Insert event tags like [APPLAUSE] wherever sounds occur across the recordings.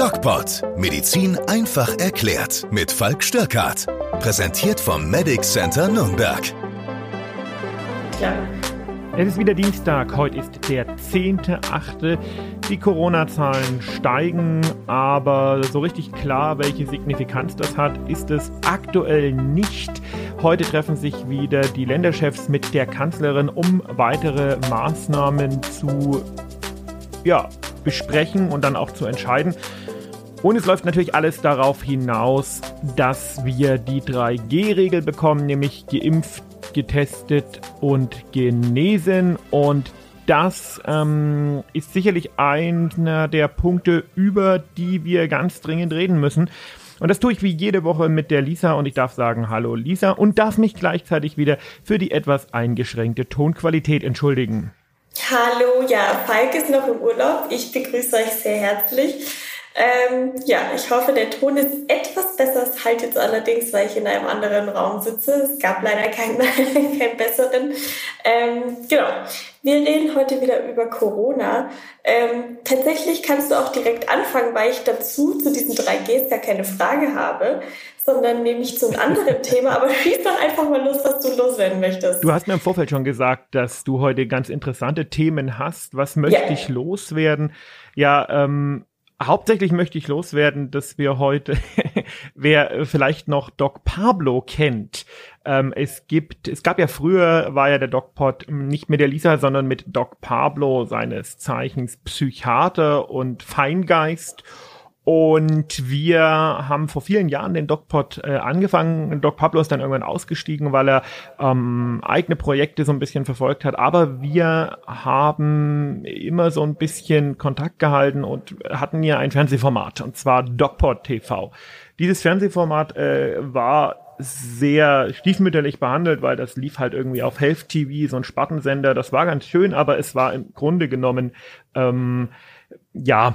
DocPod. Medizin einfach erklärt. Mit Falk Störkart. Präsentiert vom Medic Center Nürnberg. Ja. Es ist wieder Dienstag. Heute ist der 10.8. Die Corona-Zahlen steigen, aber so richtig klar, welche Signifikanz das hat, ist es aktuell nicht. Heute treffen sich wieder die Länderchefs mit der Kanzlerin, um weitere Maßnahmen zu ja, besprechen und dann auch zu entscheiden. Und es läuft natürlich alles darauf hinaus, dass wir die 3G-Regel bekommen, nämlich geimpft, getestet und genesen. Und das ähm, ist sicherlich einer der Punkte, über die wir ganz dringend reden müssen. Und das tue ich wie jede Woche mit der Lisa und ich darf sagen Hallo Lisa und darf mich gleichzeitig wieder für die etwas eingeschränkte Tonqualität entschuldigen. Hallo, ja, Falk ist noch im Urlaub. Ich begrüße euch sehr herzlich. Ähm, ja, ich hoffe, der Ton ist etwas besser. Es halt jetzt allerdings, weil ich in einem anderen Raum sitze. Es gab leider keinen, [LAUGHS] keinen besseren. Ähm, genau. Wir reden heute wieder über Corona. Ähm, tatsächlich kannst du auch direkt anfangen, weil ich dazu zu diesen 3Gs gar keine Frage habe, sondern nämlich zu einem anderen [LAUGHS] Thema. Aber schieß doch einfach mal los, was du loswerden möchtest. Du hast mir im Vorfeld schon gesagt, dass du heute ganz interessante Themen hast. Was möchte ja. ich loswerden? Ja, ähm, Hauptsächlich möchte ich loswerden, dass wir heute, [LAUGHS] wer vielleicht noch Doc Pablo kennt, ähm, es gibt, es gab ja früher, war ja der DocPod nicht mit der Lisa, sondern mit Doc Pablo, seines Zeichens Psychiater und Feingeist. Und wir haben vor vielen Jahren den DocPod äh, angefangen. Doc Pablo ist dann irgendwann ausgestiegen, weil er ähm, eigene Projekte so ein bisschen verfolgt hat. Aber wir haben immer so ein bisschen Kontakt gehalten und hatten ja ein Fernsehformat, und zwar DocPod TV. Dieses Fernsehformat äh, war sehr stiefmütterlich behandelt, weil das lief halt irgendwie auf Health TV, so ein Spartensender. Das war ganz schön, aber es war im Grunde genommen ähm, ja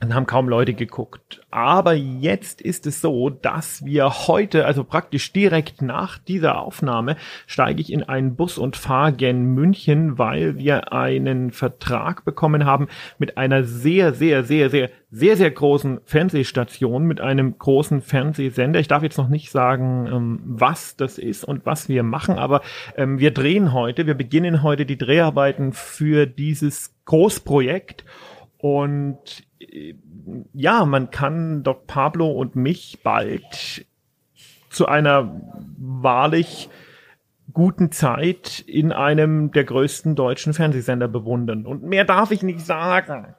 dann haben kaum Leute geguckt. Aber jetzt ist es so, dass wir heute, also praktisch direkt nach dieser Aufnahme, steige ich in einen Bus und fahre gen München, weil wir einen Vertrag bekommen haben mit einer sehr, sehr, sehr, sehr, sehr, sehr großen Fernsehstation, mit einem großen Fernsehsender. Ich darf jetzt noch nicht sagen, ähm, was das ist und was wir machen, aber ähm, wir drehen heute, wir beginnen heute die Dreharbeiten für dieses Großprojekt. Und ja, man kann Doc Pablo und mich bald zu einer wahrlich guten Zeit in einem der größten deutschen Fernsehsender bewundern. Und mehr darf ich nicht sagen.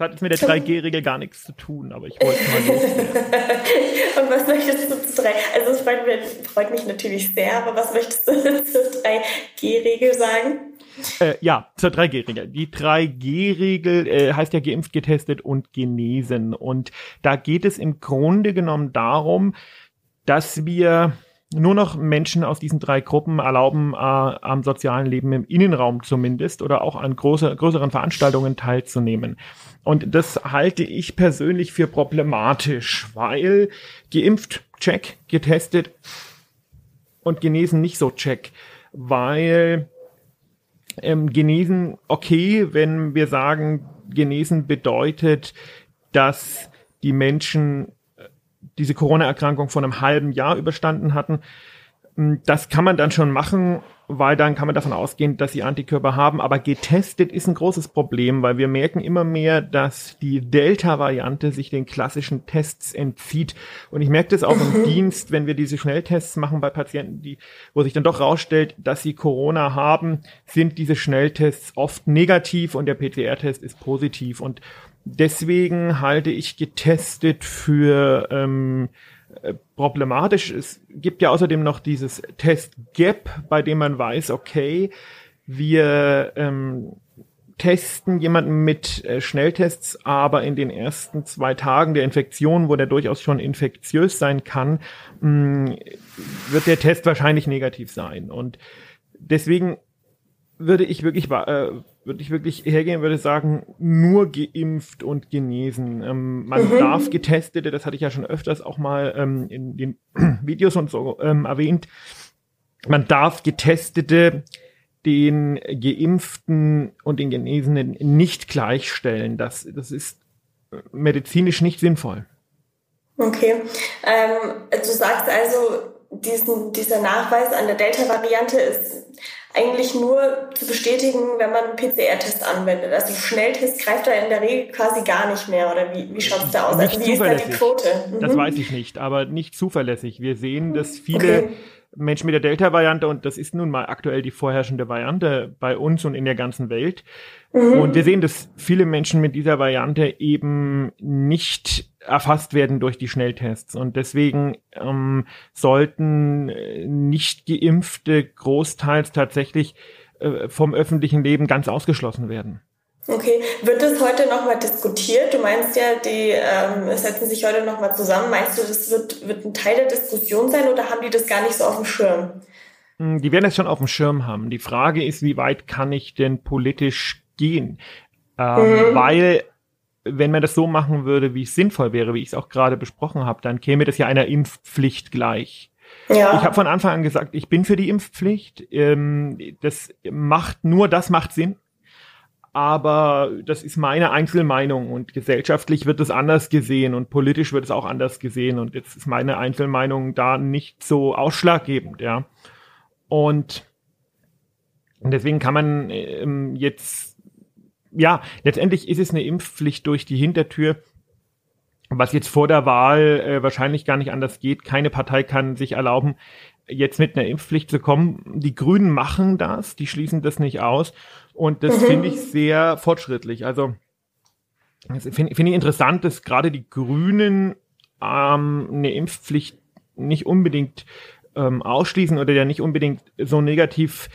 Das hat jetzt mit der 3G-Regel gar nichts zu tun, aber ich wollte mal. [LAUGHS] Und was möchtest du zu 3? Also es freut mich, freut mich natürlich sehr, aber was möchtest du [LAUGHS] zur 3G-Regel sagen? Äh, ja, zur 3G-Regel. Die 3G-Regel äh, heißt ja geimpft, getestet und genesen. Und da geht es im Grunde genommen darum, dass wir nur noch Menschen aus diesen drei Gruppen erlauben, äh, am sozialen Leben im Innenraum zumindest oder auch an große, größeren Veranstaltungen teilzunehmen. Und das halte ich persönlich für problematisch, weil geimpft, check, getestet und genesen nicht so check, weil ähm, genesen okay, wenn wir sagen, genesen bedeutet, dass die Menschen diese Corona-Erkrankung vor einem halben Jahr überstanden hatten. Hm, das kann man dann schon machen weil dann kann man davon ausgehen, dass sie Antikörper haben. Aber getestet ist ein großes Problem, weil wir merken immer mehr, dass die Delta-Variante sich den klassischen Tests entzieht. Und ich merke das auch im [LAUGHS] Dienst, wenn wir diese Schnelltests machen bei Patienten, die, wo sich dann doch rausstellt, dass sie Corona haben, sind diese Schnelltests oft negativ und der PCR-Test ist positiv. Und deswegen halte ich getestet für ähm, äh, problematisch. Es gibt ja außerdem noch dieses Test Gap, bei dem man weiß, okay, wir ähm, testen jemanden mit äh, Schnelltests, aber in den ersten zwei Tagen der Infektion, wo der durchaus schon infektiös sein kann, mh, mm, wird der Test wahrscheinlich negativ sein. Und deswegen würde ich wirklich, äh, würde ich wirklich hergehen, würde sagen, nur geimpft und genesen. Ähm, man mhm. darf Getestete, das hatte ich ja schon öfters auch mal ähm, in den [CLEARS THROAT] Videos und so ähm, erwähnt, man darf Getestete den Geimpften und den Genesenen nicht gleichstellen. Das, das ist medizinisch nicht sinnvoll. Okay. Ähm, du sagst also, diesen, dieser Nachweis an der Delta-Variante ist eigentlich nur zu bestätigen, wenn man einen PCR-Test anwendet. Also Schnelltest greift da in der Regel quasi gar nicht mehr. Oder wie, wie schaut es da aus? Nicht also wie ist da die Quote? Mhm. Das weiß ich nicht, aber nicht zuverlässig. Wir sehen, dass viele okay. Menschen mit der Delta-Variante, und das ist nun mal aktuell die vorherrschende Variante bei uns und in der ganzen Welt, mhm. und wir sehen, dass viele Menschen mit dieser Variante eben nicht erfasst werden durch die Schnelltests. Und deswegen ähm, sollten äh, nicht geimpfte großteils tatsächlich äh, vom öffentlichen Leben ganz ausgeschlossen werden. Okay, wird das heute nochmal diskutiert? Du meinst ja, die ähm, setzen sich heute nochmal zusammen. Meinst du, das wird, wird ein Teil der Diskussion sein oder haben die das gar nicht so auf dem Schirm? Hm, die werden es schon auf dem Schirm haben. Die Frage ist, wie weit kann ich denn politisch gehen? Ähm, mhm. Weil wenn man das so machen würde, wie es sinnvoll wäre, wie ich es auch gerade besprochen habe, dann käme das ja einer Impfpflicht gleich. Ja. Ich habe von Anfang an gesagt, ich bin für die Impfpflicht. Ähm, das macht nur das macht Sinn. Aber das ist meine Einzelmeinung und gesellschaftlich wird es anders gesehen und politisch wird es auch anders gesehen und jetzt ist meine Einzelmeinung da nicht so ausschlaggebend, ja. Und deswegen kann man ähm, jetzt ja, letztendlich ist es eine Impfpflicht durch die Hintertür. Was jetzt vor der Wahl äh, wahrscheinlich gar nicht anders geht. Keine Partei kann sich erlauben, jetzt mit einer Impfpflicht zu kommen. Die Grünen machen das, die schließen das nicht aus. Und das mhm. finde ich sehr fortschrittlich. Also finde find ich interessant, dass gerade die Grünen ähm, eine Impfpflicht nicht unbedingt ähm, ausschließen oder ja nicht unbedingt so negativ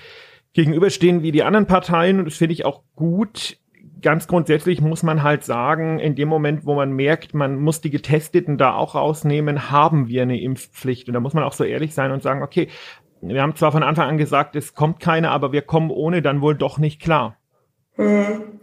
gegenüberstehen wie die anderen Parteien. Und das finde ich auch gut ganz grundsätzlich muss man halt sagen, in dem Moment, wo man merkt, man muss die Getesteten da auch rausnehmen, haben wir eine Impfpflicht. Und da muss man auch so ehrlich sein und sagen, okay, wir haben zwar von Anfang an gesagt, es kommt keine, aber wir kommen ohne dann wohl doch nicht klar. Hm.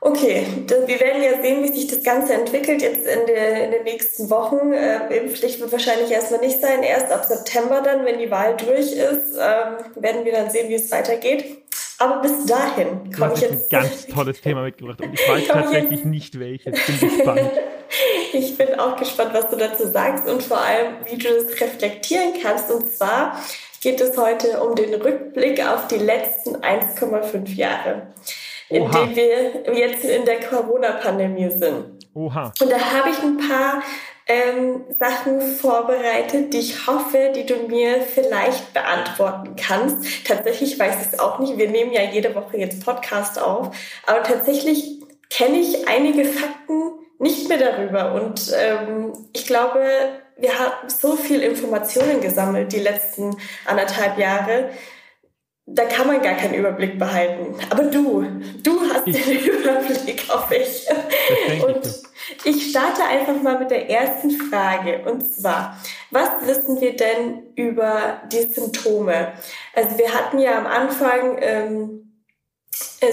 Okay, wir werden ja sehen, wie sich das Ganze entwickelt jetzt in, der, in den nächsten Wochen. Äh, Impfpflicht wird wahrscheinlich erstmal nicht sein. Erst ab September dann, wenn die Wahl durch ist, ähm, werden wir dann sehen, wie es weitergeht. Aber bis dahin komme ich jetzt. Ein ganz [LAUGHS] tolles Thema mitgebracht und ich weiß tatsächlich nicht welches. Bin gespannt. [LAUGHS] ich bin auch gespannt, was du dazu sagst und vor allem, wie du das reflektieren kannst. Und zwar geht es heute um den Rückblick auf die letzten 1,5 Jahre, in denen wir jetzt in der Corona-Pandemie sind. Oha. Und da habe ich ein paar ähm, Sachen vorbereitet, die ich hoffe, die du mir vielleicht beantworten kannst. Tatsächlich weiß ich es auch nicht. Wir nehmen ja jede Woche jetzt Podcast auf, aber tatsächlich kenne ich einige Fakten nicht mehr darüber. Und ähm, ich glaube, wir haben so viel Informationen gesammelt die letzten anderthalb Jahre, da kann man gar keinen Überblick behalten. Aber du, du hast ich, den Überblick auf mich. Und ich starte einfach mal mit der ersten Frage. Und zwar, was wissen wir denn über die Symptome? Also wir hatten ja am Anfang ähm, äh,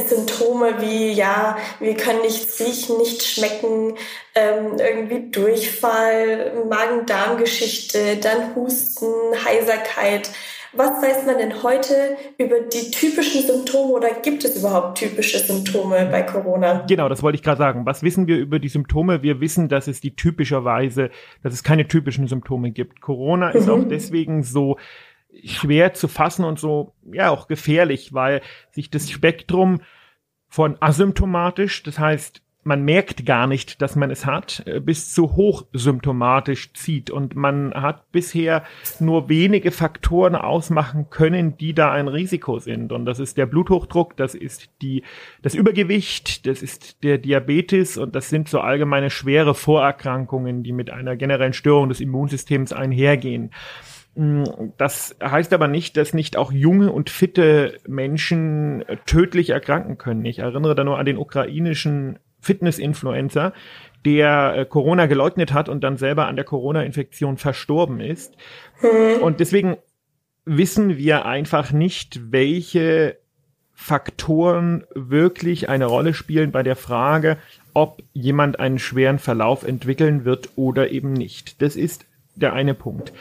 Symptome wie, ja, wir können nichts riechen, nicht schmecken, ähm, irgendwie Durchfall, Magen-Darm-Geschichte, dann Husten, Heiserkeit. Was weiß man denn heute über die typischen Symptome oder gibt es überhaupt typische Symptome bei Corona? Genau, das wollte ich gerade sagen. Was wissen wir über die Symptome? Wir wissen, dass es die typischerweise, dass es keine typischen Symptome gibt. Corona mhm. ist auch deswegen so schwer zu fassen und so, ja, auch gefährlich, weil sich das Spektrum von asymptomatisch, das heißt man merkt gar nicht, dass man es hat, äh, bis zu hochsymptomatisch zieht. Und man hat bisher nur wenige Faktoren ausmachen können, die da ein Risiko sind. Und das ist der Bluthochdruck, das ist die, das Übergewicht, das ist der Diabetes und das sind so allgemeine schwere Vorerkrankungen, die mit einer generellen Störung des Immunsystems einhergehen. Mm, das heißt aber nicht, dass nicht auch junge und fitte Menschen tödlich erkranken können. Ich erinnere da nur an den ukrainischen Fitness-Influencer, der äh, Corona geleugnet hat und dann selber an der Corona-Infektion verstorben ist. Mhm. Und deswegen wissen wir einfach nicht, welche Faktoren wirklich eine Rolle spielen bei der Frage, ob jemand einen schweren Verlauf entwickeln wird oder eben nicht. Das ist der eine Punkt.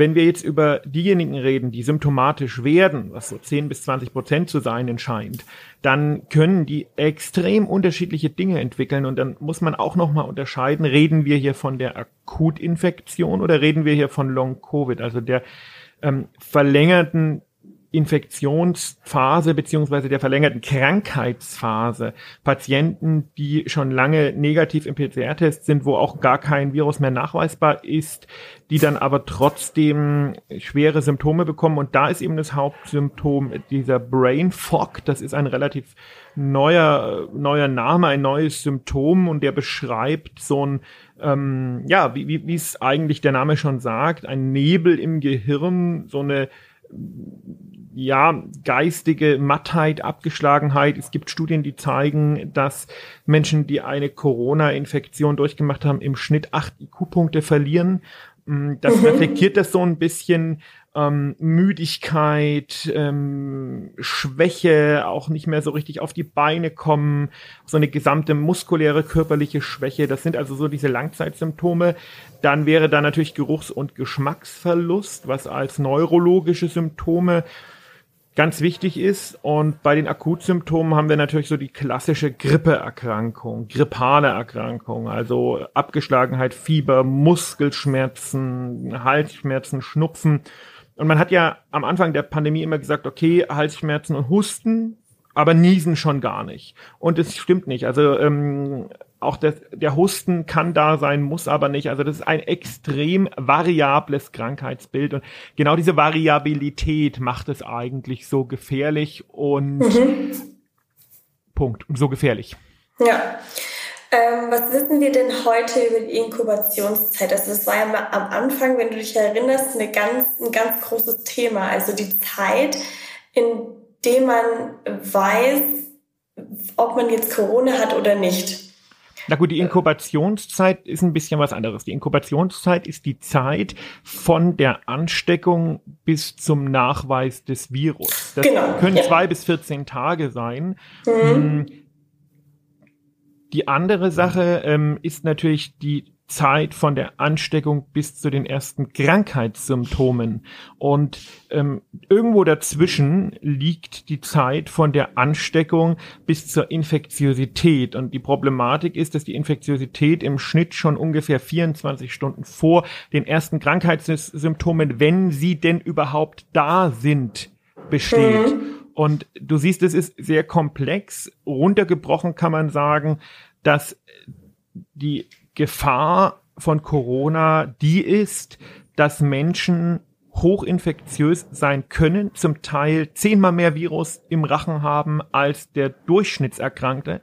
Wenn wir jetzt über diejenigen reden, die symptomatisch werden, was so 10 bis 20 Prozent zu sein scheint, dann können die extrem unterschiedliche Dinge entwickeln. Und dann muss man auch nochmal unterscheiden, reden wir hier von der Akutinfektion oder reden wir hier von Long-Covid, also der ähm, verlängerten Infektionsphase beziehungsweise der verlängerten Krankheitsphase Patienten, die schon lange negativ im PCR-Test sind, wo auch gar kein Virus mehr nachweisbar ist, die dann aber trotzdem schwere Symptome bekommen. Und da ist eben das Hauptsymptom dieser Brain Fog. Das ist ein relativ neuer, neuer Name, ein neues Symptom und der beschreibt so ein, ähm, ja, wie, wie, wie es eigentlich der Name schon sagt, ein Nebel im Gehirn, so eine ja, geistige Mattheit, Abgeschlagenheit. Es gibt Studien, die zeigen, dass Menschen, die eine Corona-Infektion durchgemacht haben, im Schnitt acht IQ-Punkte verlieren. Mm, das mhm. reflektiert das so ein bisschen ähm, Müdigkeit, ähm, Schwäche, auch nicht mehr so richtig auf die Beine kommen, so eine gesamte muskuläre körperliche Schwäche. Das sind also so diese Langzeitsymptome. Dann wäre da natürlich Geruchs- und Geschmacksverlust, was als neurologische Symptome ganz wichtig ist. Und bei den Akutsymptomen haben wir natürlich so die klassische Grippeerkrankung, grippale Erkrankung, also Abgeschlagenheit, Fieber, Muskelschmerzen, Halsschmerzen, Schnupfen. Und man hat ja am Anfang der Pandemie immer gesagt, okay, Halsschmerzen und Husten, aber Niesen schon gar nicht. Und es stimmt nicht. Also ähm, auch der, der Husten kann da sein, muss aber nicht. Also das ist ein extrem variables Krankheitsbild. Und genau diese Variabilität macht es eigentlich so gefährlich und mhm. Punkt. So gefährlich. Ja. Ähm, was wissen wir denn heute über die Inkubationszeit? Also das war ja mal am Anfang, wenn du dich erinnerst, eine ganz, ein ganz großes Thema. Also die Zeit, in dem man weiß, ob man jetzt Corona hat oder nicht. Na gut, die Inkubationszeit ist ein bisschen was anderes. Die Inkubationszeit ist die Zeit von der Ansteckung bis zum Nachweis des Virus. Das genau, können ja. zwei bis 14 Tage sein. Mhm. Hm, die andere Sache ähm, ist natürlich die Zeit von der Ansteckung bis zu den ersten Krankheitssymptomen. Und ähm, irgendwo dazwischen liegt die Zeit von der Ansteckung bis zur Infektiosität. Und die Problematik ist, dass die Infektiosität im Schnitt schon ungefähr 24 Stunden vor den ersten Krankheitssymptomen, wenn sie denn überhaupt da sind, besteht. Mhm. Und du siehst, es ist sehr komplex. Runtergebrochen kann man sagen, dass die Gefahr von Corona die ist, dass Menschen hochinfektiös sein können, zum Teil zehnmal mehr Virus im Rachen haben als der Durchschnittserkrankte,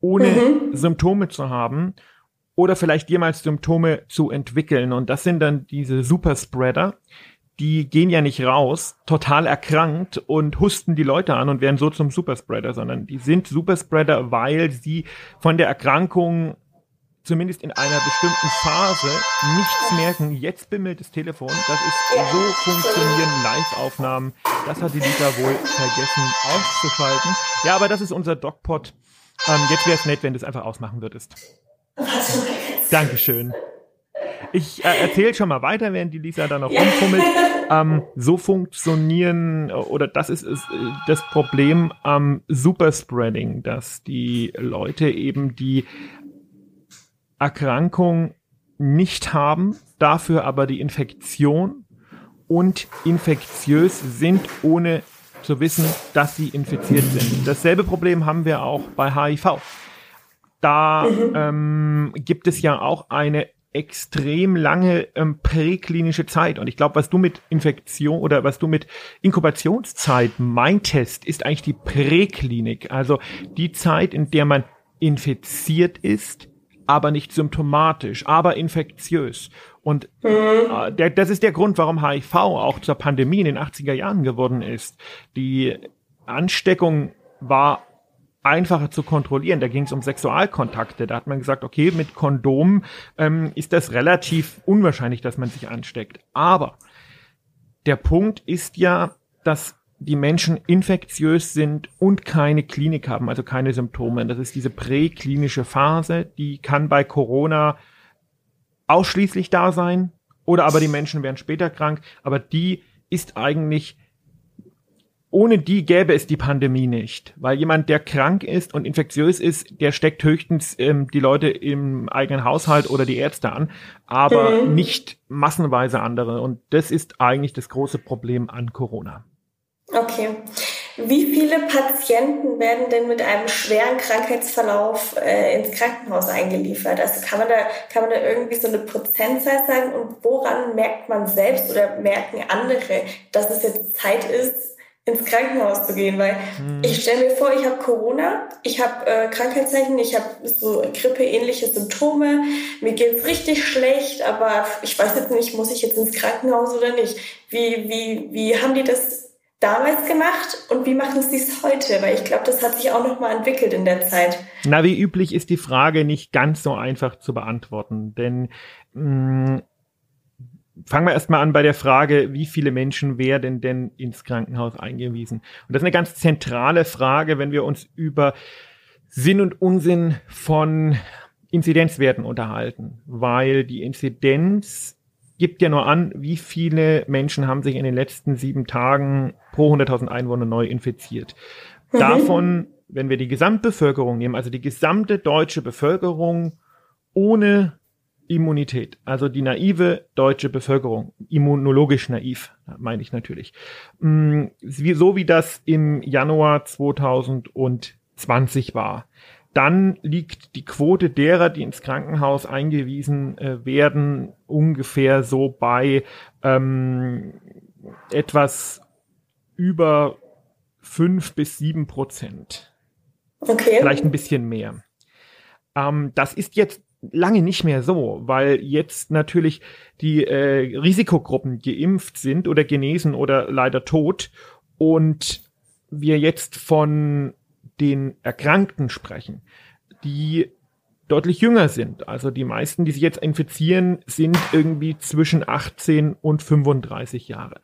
ohne mhm. Symptome zu haben oder vielleicht jemals Symptome zu entwickeln. Und das sind dann diese Superspreader, die gehen ja nicht raus, total erkrankt und husten die Leute an und werden so zum Superspreader, sondern die sind Superspreader, weil sie von der Erkrankung zumindest in einer bestimmten Phase nichts merken. Jetzt bimmelt das Telefon. Das ist so funktionieren Live-Aufnahmen. Das hat die Lisa wohl vergessen auszuschalten. Ja, aber das ist unser DocPod. Ähm, jetzt wäre es nett, wenn du es einfach ausmachen würdest. Dankeschön. Ich äh, erzähle schon mal weiter, während die Lisa da noch ja. rumfummelt. [LAUGHS] Ähm, so funktionieren, oder das ist, ist das Problem am Superspreading, dass die Leute eben die Erkrankung nicht haben, dafür aber die Infektion und infektiös sind, ohne zu wissen, dass sie infiziert sind. Dasselbe Problem haben wir auch bei HIV. Da mhm. ähm, gibt es ja auch eine extrem lange ähm, präklinische Zeit. Und ich glaube, was du mit Infektion oder was du mit Inkubationszeit meintest, ist eigentlich die Präklinik. Also die Zeit, in der man infiziert ist, aber nicht symptomatisch, aber infektiös. Und mhm. äh, der, das ist der Grund, warum HIV auch zur Pandemie in den 80er Jahren geworden ist. Die Ansteckung war einfacher zu kontrollieren. Da ging es um Sexualkontakte. Da hat man gesagt, okay, mit Kondom ähm, ist das relativ unwahrscheinlich, dass man sich ansteckt. Aber der Punkt ist ja, dass die Menschen infektiös sind und keine Klinik haben, also keine Symptome. Das ist diese präklinische Phase, die kann bei Corona ausschließlich da sein Oder aber die Menschen werden später krank, aber die ist eigentlich ohne die gäbe es die Pandemie nicht, weil jemand, der krank ist und infektiös ist, der steckt höchstens ähm, die Leute im eigenen Haushalt oder die Ärzte an, aber mhm. nicht massenweise andere. Und das ist eigentlich das große Problem an Corona. Okay. Wie viele Patienten werden denn mit einem schweren Krankheitsverlauf äh, ins Krankenhaus eingeliefert? Also kann man da kann man da irgendwie so eine Prozentzahl sagen und woran merkt man selbst oder merken andere, dass es jetzt Zeit ist, ins Krankenhaus zu gehen, weil hm. ich stelle mir vor, ich habe Corona, ich habe äh, Krankheitszeichen, ich habe so grippeähnliche Symptome, mir geht's richtig schlecht, aber ich weiß jetzt nicht, muss ich jetzt ins Krankenhaus oder nicht? Wie, wie, wie haben die das damals gemacht und wie machen sie es heute? Weil ich glaube, das hat sich auch nochmal entwickelt in der Zeit. Na, wie üblich ist die Frage nicht ganz so einfach zu beantworten, denn mh, mm, fangen wir erstmal an bei der Frage, wie viele Menschen werden denn ins Krankenhaus eingewiesen? Und das ist eine ganz zentrale Frage, wenn wir uns über Sinn und Unsinn von Inzidenzwerten unterhalten, weil die Inzidenz gibt ja nur an, wie viele Menschen haben sich in den letzten sieben Tagen pro 100.000 Einwohner neu infiziert. Mhm. Davon, wenn wir die Gesamtbevölkerung nehmen, also die gesamte deutsche Bevölkerung ohne Immunität, also die naive deutsche Bevölkerung, immunologisch naiv, meine ich natürlich. Mm, so wie das im Januar 2020 war. Dann liegt die Quote derer, die ins Krankenhaus eingewiesen äh, werden, ungefähr so bei ähm, etwas über fünf bis sieben Prozent. Okay. Vielleicht ein bisschen mehr. Ähm, das ist jetzt lange nicht mehr so, weil jetzt natürlich die äh, Risikogruppen geimpft sind oder genesen oder leider tot und wir jetzt von den Erkrankten sprechen, die deutlich jünger sind. Also die meisten, die sich jetzt infizieren, sind irgendwie zwischen 18 und 35 Jahre.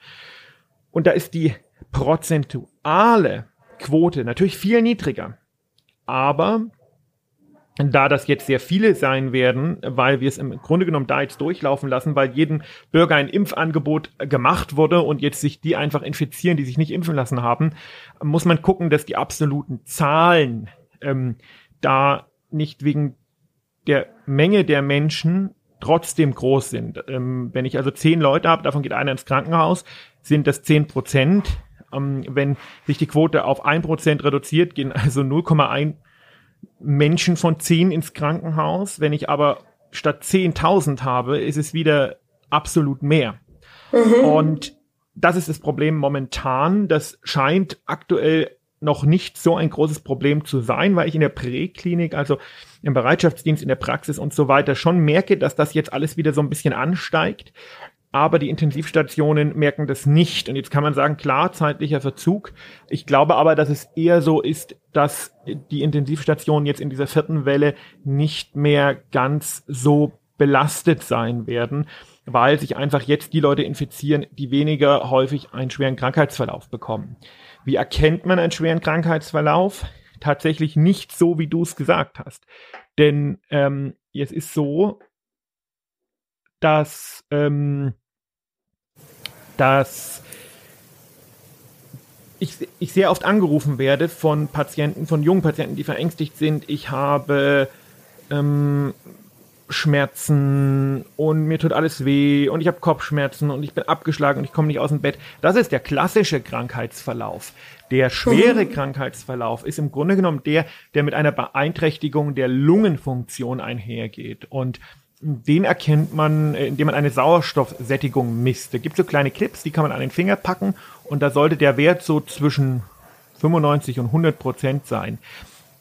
Und da ist die prozentuale Quote natürlich viel niedriger. Aber da das jetzt sehr viele sein werden, weil wir es im Grunde genommen da jetzt durchlaufen lassen, weil jedem Bürger ein Impfangebot gemacht wurde und jetzt sich die einfach infizieren, die sich nicht impfen lassen haben, muss man gucken, dass die absoluten Zahlen ähm, da nicht wegen der Menge der Menschen trotzdem groß sind. Ähm, wenn ich also zehn Leute habe, davon geht einer ins Krankenhaus, sind das zehn Prozent. Ähm, wenn sich die Quote auf ein Prozent reduziert, gehen also 0,1 Menschen von 10 ins Krankenhaus. Wenn ich aber statt 10.000 habe, ist es wieder absolut mehr. Mhm. Und das ist das Problem momentan. Das scheint aktuell noch nicht so ein großes Problem zu sein, weil ich in der Präklinik, also im Bereitschaftsdienst, in der Praxis und so weiter schon merke, dass das jetzt alles wieder so ein bisschen ansteigt aber die Intensivstationen merken das nicht. Und jetzt kann man sagen, klar, zeitlicher Verzug. Ich glaube aber, dass es eher so ist, dass die Intensivstationen jetzt in dieser vierten Welle nicht mehr ganz so belastet sein werden, weil sich einfach jetzt die Leute infizieren, die weniger häufig einen schweren Krankheitsverlauf bekommen. Wie erkennt man einen schweren Krankheitsverlauf? Tatsächlich nicht so, wie du es gesagt hast. Denn ähm, es ist so, dass ähm, dass ich, ich sehr oft angerufen werde von Patienten, von jungen Patienten, die verängstigt sind. Ich habe ähm, Schmerzen und mir tut alles weh und ich habe Kopfschmerzen und ich bin abgeschlagen und ich komme nicht aus dem Bett. Das ist der klassische Krankheitsverlauf. Der schwere mhm. Krankheitsverlauf ist im Grunde genommen der, der mit einer Beeinträchtigung der Lungenfunktion einhergeht. Und den erkennt man, äh, indem man eine Sauerstoffsättigung misst. Da gibt es so kleine Clips, die kann man an den Finger packen und da sollte der Wert so zwischen 95 und 100 Prozent sein.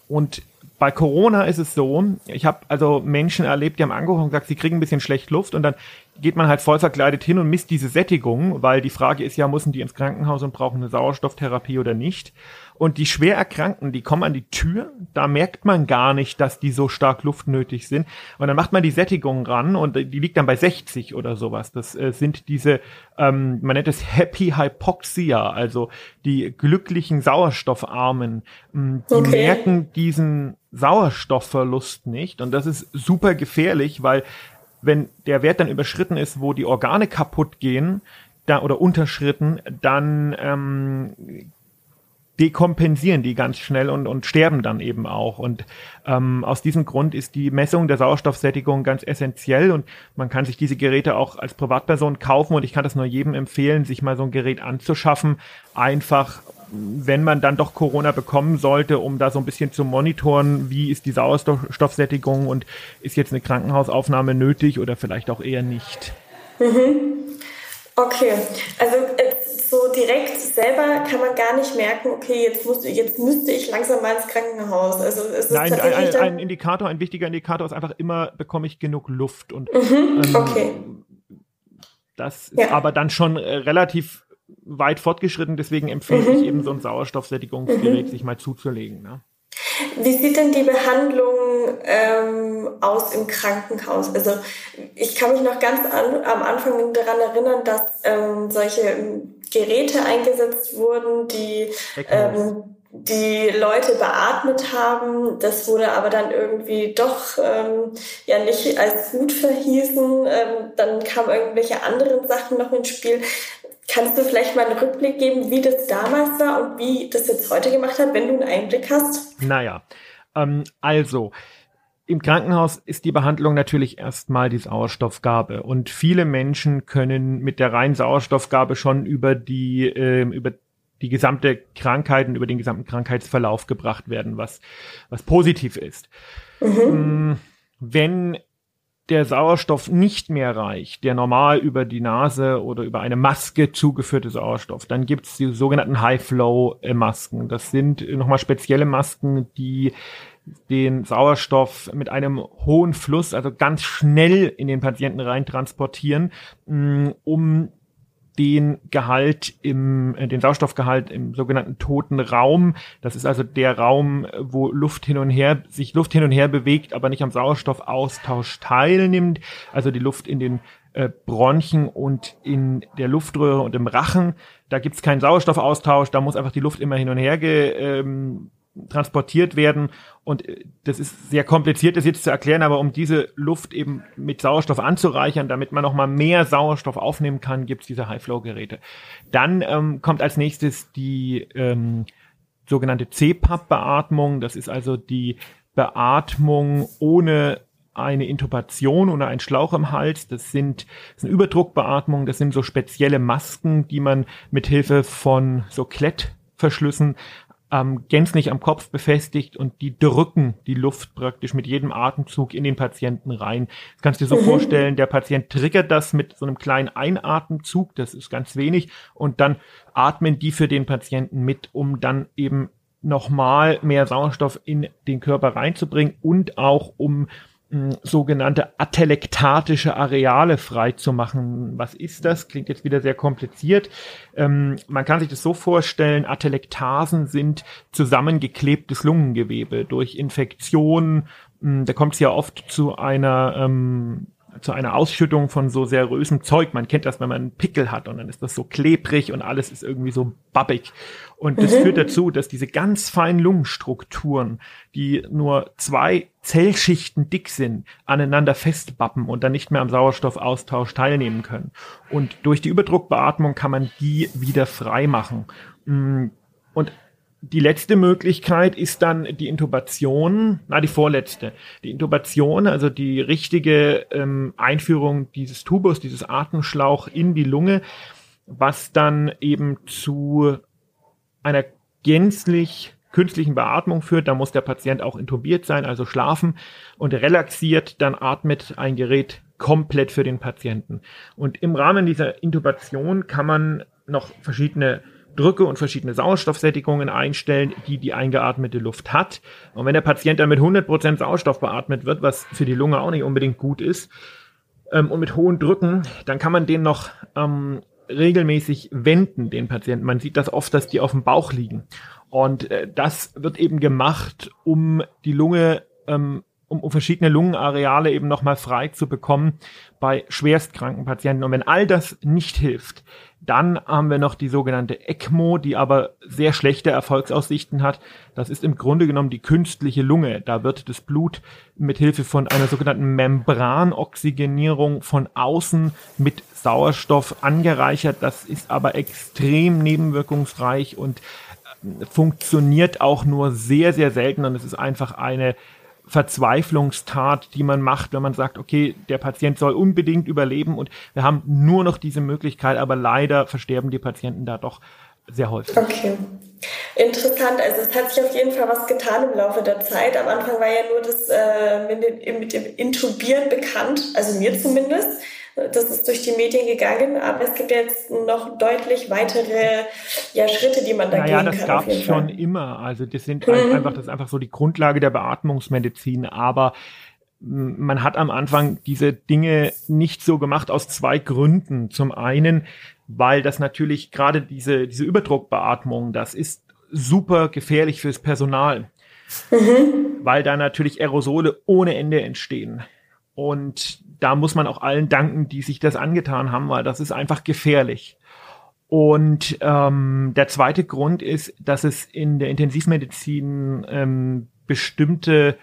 Und bei Corona ist es so, ich habe also Menschen erlebt, die haben angerufen und gesagt, sie kriegen ein bisschen schlecht Luft und dann geht man halt voll verkleidet hin und misst diese Sättigung, weil die Frage ist ja, müssen die ins Krankenhaus und brauchen eine Sauerstofftherapie oder nicht? Und die schwer Erkrankten, die kommen an die Tür, da merkt man gar nicht, dass die so stark luftnötig sind. Und dann macht man die Sättigung ran und die liegt dann bei 60 oder sowas. Das äh, sind diese, ähm, man nennt es Happy Hypoxia, also die glücklichen Sauerstoffarmen. Ähm, die okay. merken diesen Sauerstoffverlust nicht. Und das ist super gefährlich, weil wenn der Wert dann überschritten ist, wo die Organe kaputt gehen, da, oder unterschritten, dann ähm, dekompensieren die ganz schnell und, und sterben dann eben auch. Und ähm, aus diesem Grund ist die Messung der Sauerstoffsättigung ganz essentiell und man kann sich diese Geräte auch als Privatperson kaufen und ich kann das nur jedem empfehlen, sich mal so ein Gerät anzuschaffen. Einfach wenn man dann doch Corona bekommen sollte, um da so ein bisschen zu monitoren, wie ist die Sauerstoffsättigung und ist jetzt eine Krankenhausaufnahme nötig oder vielleicht auch eher nicht. Mhm. Okay, also äh, so direkt selber kann man gar nicht merken, okay, jetzt, muss, jetzt müsste ich langsam mal ins Krankenhaus. Also es ist Nein, ein, ein, ein, Indikator, ein wichtiger Indikator ist einfach immer, bekomme ich genug Luft. Und mhm, ähm, okay. das ist ja. aber dann schon äh, relativ weit fortgeschritten, deswegen empfehle mhm. ich eben so ein Sauerstoffsättigungsgerät mhm. sich mal zuzulegen. Ne? Wie sieht denn die Behandlung ähm, aus im Krankenhaus? Also ich kann mich noch ganz an, am Anfang daran erinnern, dass ähm, solche Geräte eingesetzt wurden, die ähm, die Leute beatmet haben. Das wurde aber dann irgendwie doch ähm, ja nicht als gut verhießen. Ähm, dann kamen irgendwelche anderen Sachen noch ins Spiel. Kannst du vielleicht mal einen Rückblick geben, wie das damals war und wie das jetzt heute gemacht hat, wenn du einen Einblick hast? Naja, ähm, also im Krankenhaus ist die Behandlung natürlich erstmal die Sauerstoffgabe und viele Menschen können mit der reinen Sauerstoffgabe schon über die äh, über die gesamte Krankheit und über den gesamten Krankheitsverlauf gebracht werden, was was positiv ist. Mhm. Mm, wenn der Sauerstoff nicht mehr reicht, der normal über die Nase oder über eine Maske zugeführte Sauerstoff, dann gibt es die sogenannten High-Flow-Masken. Das sind nochmal spezielle Masken, die den Sauerstoff mit einem hohen Fluss, also ganz schnell in den Patienten rein transportieren, mm, um den Gehalt im, äh, den Sauerstoffgehalt im sogenannten toten Raum. Das ist also der Raum, wo Luft hin und her, sich Luft hin und her bewegt, aber nicht am Sauerstoffaustausch teilnimmt. Also die Luft in den äh, Bronchien und in der Luftröhre und im Rachen. Da gibt's keinen Sauerstoffaustausch, da muss einfach die Luft immer hin und her ge, ähm, transportiert werden. Und äh, das ist sehr kompliziert, das jetzt zu erklären, aber um diese Luft eben mit Sauerstoff anzureichern, damit man nochmal mehr Sauerstoff aufnehmen kann, gibt's diese High-Flow-Geräte. Dann ähm, kommt als nächstes die ähm, sogenannte CPAP-Beatmung. Das ist also die Beatmung ohne eine Intubation oder ein Schlauch im Hals. Das sind, das sind Überdruckbeatmungen, das sind so spezielle Masken, die man mit Hilfe von so Klettverschlüssen ähm, gänzlich am Kopf befestigt und die drücken die Luft praktisch mit jedem Atemzug in den Patienten rein. Das kannst du dir so mhm. vorstellen, der Patient triggert das mit so einem kleinen Einatemzug, das ist ganz wenig, und dann atmen die für den Patienten mit, um dann eben nochmal mehr Sauerstoff in den Körper reinzubringen und auch um sogenannte atelektatische Areale frei zu machen. Was ist das? Klingt jetzt wieder sehr kompliziert. Ähm, man kann sich das so vorstellen, Atelektasen sind zusammengeklebtes Lungengewebe durch Infektionen. Da kommt es ja oft zu einer ähm, zu einer Ausschüttung von so serösem Zeug. Man kennt das, wenn man einen Pickel hat und dann ist das so klebrig und alles ist irgendwie so babbig. Und das mhm. führt dazu, dass diese ganz feinen Lungenstrukturen, die nur zwei Zellschichten dick sind, aneinander festbappen und dann nicht mehr am Sauerstoffaustausch teilnehmen können. Und durch die Überdruckbeatmung kann man die wieder frei machen. Mm, und die letzte Möglichkeit ist dann die Intubation, na die vorletzte. Die Intubation, also die richtige ähm, Einführung dieses Tubus, dieses Atemschlauch in die Lunge, was dann eben zu einer gänzlich künstlichen Beatmung führt. Da muss der Patient auch intubiert sein, also schlafen und relaxiert, dann atmet ein Gerät komplett für den Patienten. Und im Rahmen dieser Intubation kann man noch verschiedene Drücke und verschiedene Sauerstoffsättigungen einstellen, die die eingeatmete Luft hat. Und wenn der Patient dann mit 100% Sauerstoff beatmet wird, was für die Lunge auch nicht unbedingt gut ist, ähm, und mit hohen Drücken, dann kann man den noch ähm, regelmäßig wenden, den Patienten. Man sieht das oft, dass die auf dem Bauch liegen. Und äh, das wird eben gemacht, um die Lunge ähm, um, um verschiedene Lungenareale eben nochmal frei zu bekommen bei schwerstkranken Patienten. Und wenn all das nicht hilft, Dann haben wir noch die sogenannte ECMO, die aber sehr schlechte Erfolgsaussichten hat. Das ist im Grunde genommen die künstliche Lunge. Da wird das Blut mit Hilfe von einer sogenannten Membranoxygenierung von außen mit Sauerstoff angereichert. Das ist aber extrem nebenwirkungsreich und äh, funktioniert auch nur sehr, sehr selten und es ist einfach eine Verzweiflungstat, die man macht, wenn man sagt, okay, der Patient soll unbedingt überleben und wir haben nur noch diese Möglichkeit, aber leider versterben die Patienten da doch sehr häufig. Okay. Interessant, also es hat sich auf jeden Fall was getan im Laufe der Zeit. Am Anfang war ja nur das äh, mit, dem, mit dem Intubieren bekannt, also mir zumindest. Das ist durch die Medien gegangen, aber es gibt jetzt noch deutlich weitere ja, Schritte, die man da naja, gehen kann. Naja, das gab es schon immer. Also das sind mhm. einfach, das ist einfach so die Grundlage der Beatmungsmedizin. Aber man hat am Anfang diese Dinge nicht so gemacht aus zwei Gründen. Zum einen, weil das natürlich gerade diese, diese Überdruckbeatmung, das ist super gefährlich fürs Personal. Mhm. Weil da natürlich Aerosole ohne Ende entstehen. Und da muss man auch allen danken, die sich das angetan haben, weil das ist einfach gefährlich. Und ähm, der zweite Grund ist, dass es in der Intensivmedizin ähm, bestimmte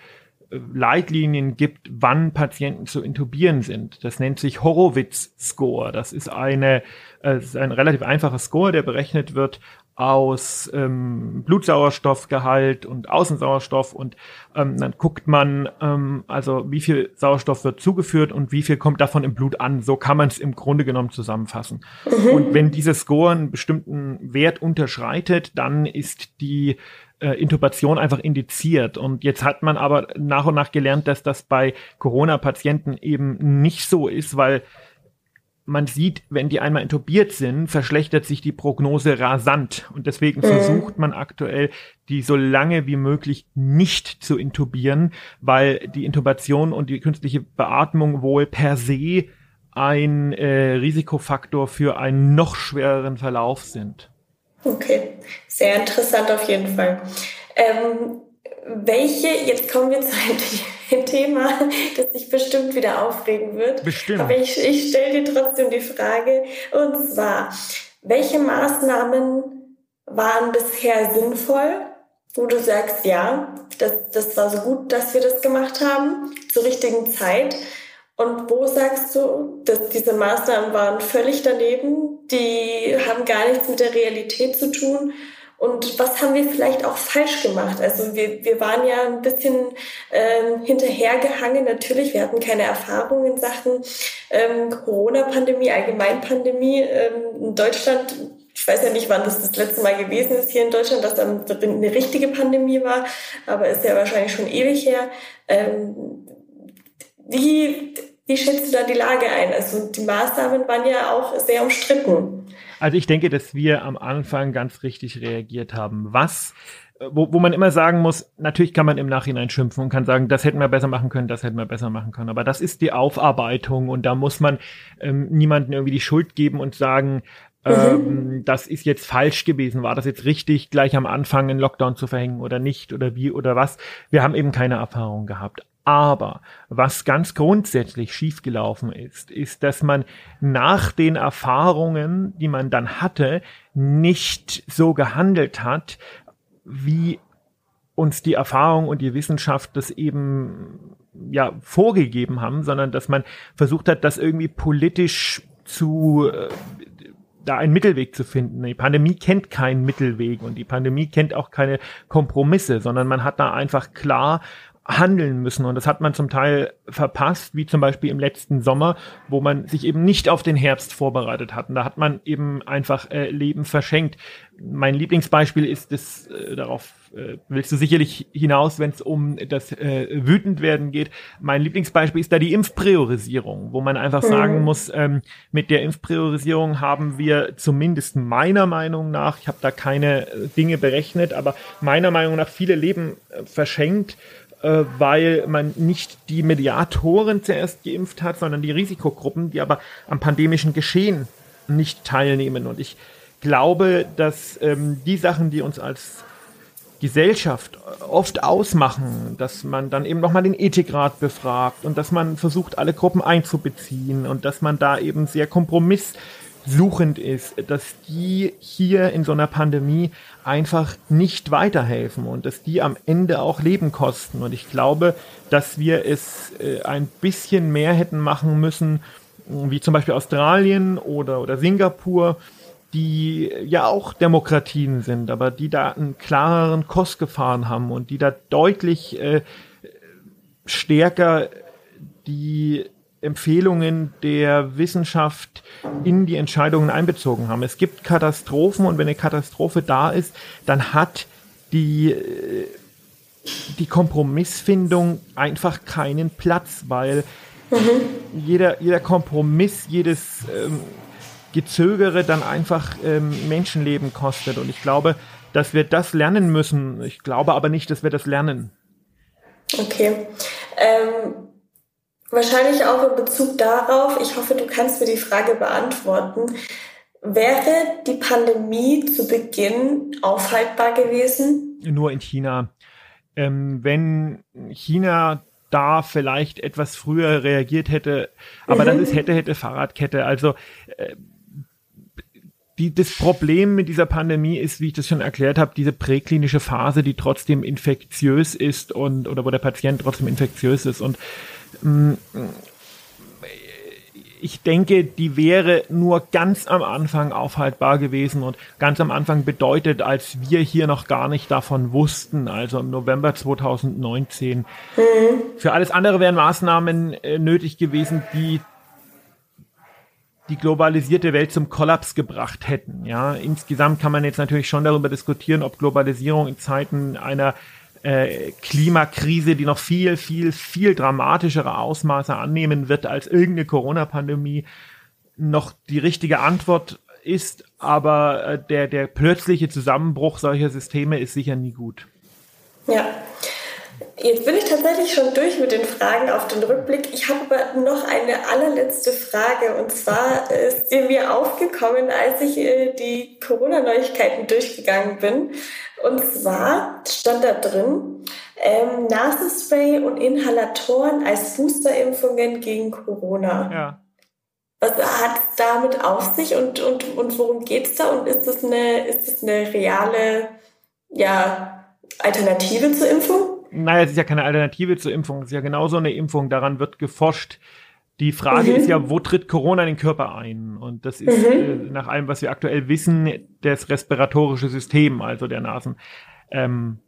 äh, Leitlinien gibt, wann Patienten zu intubieren sind. Das nennt sich Horowitz-Score. Das ist eine, äh, ist ein relativ einfacher Score, der berechnet wird aus ähm, Blutsauerstoffgehalt und Außensauerstoff und ähm, dann guckt man, ähm, also wie viel Sauerstoff wird zugeführt und wie viel kommt davon im Blut an. So kann man es im Grunde genommen zusammenfassen. Mhm. Und wenn dieser Score einen bestimmten Wert unterschreitet, dann ist die äh, Intubation einfach indiziert. Und jetzt hat man aber nach und nach gelernt, dass das bei Corona-Patienten eben nicht so ist, weil man sieht, wenn die einmal intubiert sind, verschlechtert sich die Prognose rasant. Und deswegen mhm. versucht man aktuell, die so lange wie möglich nicht zu intubieren, weil die Intubation und die künstliche Beatmung wohl per se ein äh, Risikofaktor für einen noch schwereren Verlauf sind. Okay, sehr interessant auf jeden Fall. Ähm, welche, jetzt kommen wir zu [LAUGHS] einem Thema, das sich bestimmt wieder aufregen wird. Bestimmt. Aber ich, ich stelle dir trotzdem die Frage, und zwar, welche Maßnahmen waren bisher sinnvoll, wo du sagst, ja, das, das war so gut, dass wir das gemacht haben, zur richtigen Zeit. Und wo sagst du, dass diese Maßnahmen waren völlig daneben, die haben gar nichts mit der Realität zu tun und was haben wir vielleicht auch falsch gemacht? Also wir, wir waren ja ein bisschen ähm, hinterhergehangen. Natürlich, wir hatten keine Erfahrung in Sachen ähm, Corona-Pandemie, Allgemeinpandemie. Ähm, in Deutschland, ich weiß ja nicht, wann das das letzte Mal gewesen ist hier in Deutschland, dass dann eine richtige Pandemie war, aber ist ja wahrscheinlich schon ewig her. Ähm, wie, wie schätzt du da die Lage ein? Also die Maßnahmen waren ja auch sehr umstritten. Also ich denke, dass wir am Anfang ganz richtig reagiert haben. Was wo, wo man immer sagen muss, natürlich kann man im Nachhinein schimpfen und kann sagen, das hätten wir besser machen können, das hätten wir besser machen können. Aber das ist die Aufarbeitung und da muss man ähm, niemanden irgendwie die Schuld geben und sagen, mhm. ähm, das ist jetzt falsch gewesen. War das jetzt richtig, gleich am Anfang einen Lockdown zu verhängen oder nicht oder wie oder was? Wir haben eben keine Erfahrung gehabt. Aber was ganz grundsätzlich schiefgelaufen ist, ist, dass man nach den Erfahrungen, die man dann hatte, nicht so gehandelt hat, wie uns die Erfahrung und die Wissenschaft das eben ja vorgegeben haben, sondern dass man versucht hat, das irgendwie politisch zu äh, da einen Mittelweg zu finden. Die Pandemie kennt keinen Mittelweg und die Pandemie kennt auch keine Kompromisse, sondern man hat da einfach klar handeln müssen. Und das hat man zum Teil verpasst, wie zum Beispiel im letzten Sommer, wo man sich eben nicht auf den Herbst vorbereitet hat. Und da hat man eben einfach äh, Leben verschenkt. Mein Lieblingsbeispiel ist das, äh, darauf äh, willst du sicherlich hinaus, wenn es um das äh, Wütendwerden geht. Mein Lieblingsbeispiel ist da die Impfpriorisierung, wo man einfach mhm. sagen muss, ähm, mit der Impfpriorisierung haben wir zumindest meiner Meinung nach, ich habe da keine äh, Dinge berechnet, aber meiner Meinung nach viele Leben äh, verschenkt äh, weil man nicht die Mediatoren zuerst geimpft hat, sondern die Risikogruppen, die aber am pandemischen Geschehen nicht teilnehmen. Und ich glaube, dass ähm, die Sachen, die uns als Gesellschaft oft ausmachen, dass man dann eben nochmal den Ethikrat befragt und dass man versucht, alle Gruppen einzubeziehen und dass man da eben sehr kompromiss suchend ist, dass die hier in so einer Pandemie einfach nicht weiterhelfen und dass die am Ende auch Leben kosten. Und ich glaube, dass wir es äh, ein bisschen mehr hätten machen müssen, wie zum Beispiel Australien oder, oder Singapur, die ja auch Demokratien sind, aber die da einen klareren Kurs gefahren haben und die da deutlich äh, stärker die Empfehlungen der Wissenschaft in die Entscheidungen einbezogen haben. Es gibt Katastrophen und wenn eine Katastrophe da ist, dann hat die, äh, die Kompromissfindung einfach keinen Platz, weil mhm. jeder, jeder Kompromiss, jedes ähm, Gezögere dann einfach ähm, Menschenleben kostet. Und ich glaube, dass wir das lernen müssen. Ich glaube aber nicht, dass wir das lernen. Okay. Ähm, wahrscheinlich auch in Bezug darauf, ich hoffe, du kannst mir die Frage beantworten. Wäre die Pandemie zu Beginn aufhaltbar gewesen? Nur in China. Ähm, wenn China da vielleicht etwas früher reagiert hätte, aber mhm. das ist hätte, hätte Fahrradkette. Also äh, die, das Problem mit dieser Pandemie ist, wie ich das schon erklärt habe, diese präklinische Phase, die trotzdem infektiös ist und oder wo der Patient trotzdem infektiös ist. Und ich denke, die wäre nur ganz am Anfang aufhaltbar gewesen und ganz am Anfang bedeutet, als wir hier noch gar nicht davon wussten, also im November 2019. Mhm. Für alles andere wären Maßnahmen äh, nötig gewesen, die die globalisierte Welt zum Kollaps gebracht hätten. Ja, insgesamt kann man jetzt natürlich schon darüber diskutieren, ob Globalisierung in Zeiten einer äh, Klimakrise, die noch viel, viel, viel dramatischere Ausmaße annehmen wird als irgendeine Corona-Pandemie, noch die richtige Antwort ist. Aber äh, der, der plötzliche Zusammenbruch solcher Systeme ist sicher nie gut. Ja, Jetzt bin ich tatsächlich schon durch mit den Fragen auf den Rückblick. Ich habe aber noch eine allerletzte Frage und zwar ist sie mir aufgekommen, als ich äh, die Corona-Neuigkeiten durchgegangen bin. Und zwar stand da drin, ähm, Nasenspray und Inhalatoren als Boosterimpfungen gegen Corona. Ja. Was hat es damit auf sich und, und, und worum geht es da? Und ist das eine, ist das eine reale ja, Alternative zur Impfung? Naja, es ist ja keine Alternative zur Impfung, es ist ja genauso eine Impfung, daran wird geforscht. Die Frage mhm. ist ja, wo tritt Corona in den Körper ein? Und das ist mhm. äh, nach allem, was wir aktuell wissen, das respiratorische System, also der Nasen. Ähm,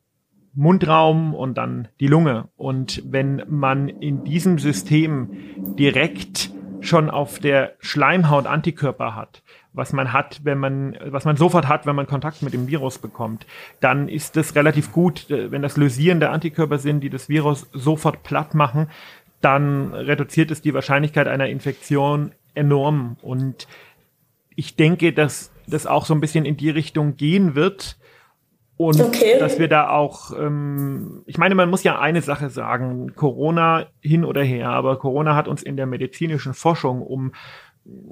Mundraum und dann die Lunge. Und wenn man in diesem System direkt schon auf der Schleimhaut Antikörper hat, was man hat, wenn man, was man sofort hat, wenn man Kontakt mit dem Virus bekommt, dann ist es relativ gut, äh, wenn das lösierende Antikörper sind, die das Virus sofort platt machen, dann reduziert es die Wahrscheinlichkeit einer Infektion enorm. Und ich denke, dass das auch so ein bisschen in die Richtung gehen wird. Und okay. dass wir da auch, ähm, ich meine, man muss ja eine Sache sagen, Corona hin oder her, aber Corona hat uns in der medizinischen Forschung um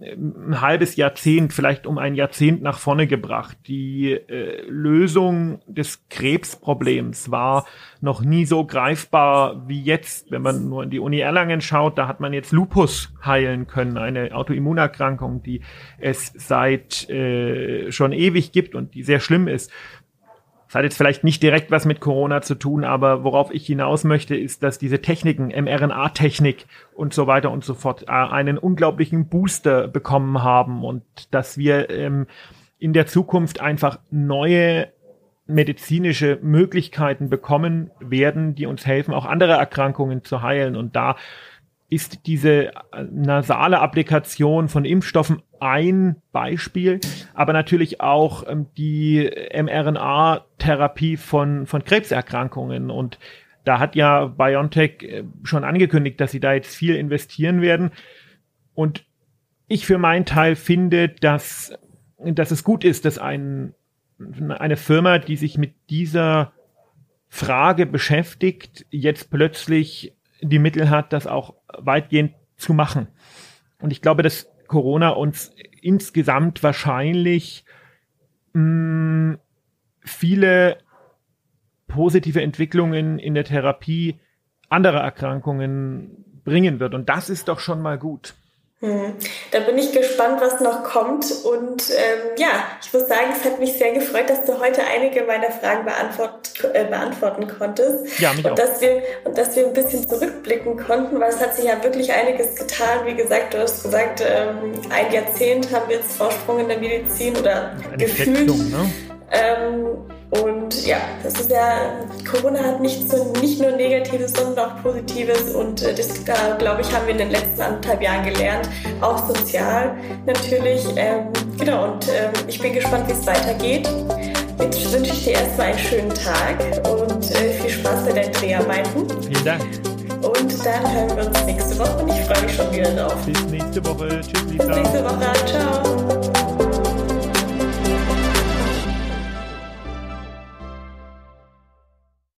ein halbes Jahrzehnt, vielleicht um ein Jahrzehnt nach vorne gebracht. Die äh, Lösung des Krebsproblems war noch nie so greifbar wie jetzt. Wenn man nur in die Uni Erlangen schaut, da hat man jetzt Lupus heilen können, eine Autoimmunerkrankung, die es seit äh, schon ewig gibt und die sehr schlimm ist. Das hat jetzt vielleicht nicht direkt was mit Corona zu tun, aber worauf ich hinaus möchte, ist, dass diese Techniken, mRNA-Technik und so weiter und so fort, äh, einen unglaublichen Booster bekommen haben und dass wir ähm, in der Zukunft einfach neue medizinische Möglichkeiten bekommen werden, die uns helfen, auch andere Erkrankungen zu heilen. Und da ist diese äh, nasale Applikation von Impfstoffen ein Beispiel, aber natürlich auch ähm, die mRNA-Therapie von, von Krebserkrankungen. Und da hat ja BioNTech äh, schon angekündigt, dass sie da jetzt viel investieren werden. Und ich für meinen Teil finde, dass, dass es gut ist, dass ein, eine Firma, die sich mit dieser Frage beschäftigt, jetzt plötzlich die Mittel hat, das auch weitgehend zu machen. Und ich glaube, dass Corona uns insgesamt wahrscheinlich mh, mm, viele positive Entwicklungen in der Therapie anderer Erkrankungen bringen wird. Und das ist doch schon mal gut. Hm. Da bin ich gespannt, was noch kommt. Und ähm, ja, ich muss sagen, es hat mich sehr gefreut, dass du heute einige meiner Fragen beantwort, äh, beantworten konntest. Ja, mich und auch. Dass wir, und dass wir ein bisschen zurückblicken konnten, weil es hat sich ja wirklich einiges getan. Wie gesagt, du hast gesagt, ähm, ein Jahrzehnt haben wir jetzt Vorsprung in der Medizin oder Eine gefühlt. Schätzung, ne? Ähm, und ja, das ist ja, Corona hat nicht, so, nicht nur Negatives, sondern auch Positives. Und äh, das, da, glaube ich, haben wir in den letzten anderthalb Jahren gelernt. Auch sozial natürlich. Ähm, genau, und ähm, ich bin gespannt, wie es weitergeht. Jetzt wünsche ich dir erstmal einen schönen Tag und äh, viel Spaß bei deinen Dreharbeiten. Vielen Dank. Und dann hören wir uns nächste Woche und ich freue mich schon wieder drauf. Bis nächste Woche. Tschüss, Bis Lisa. nächste Woche.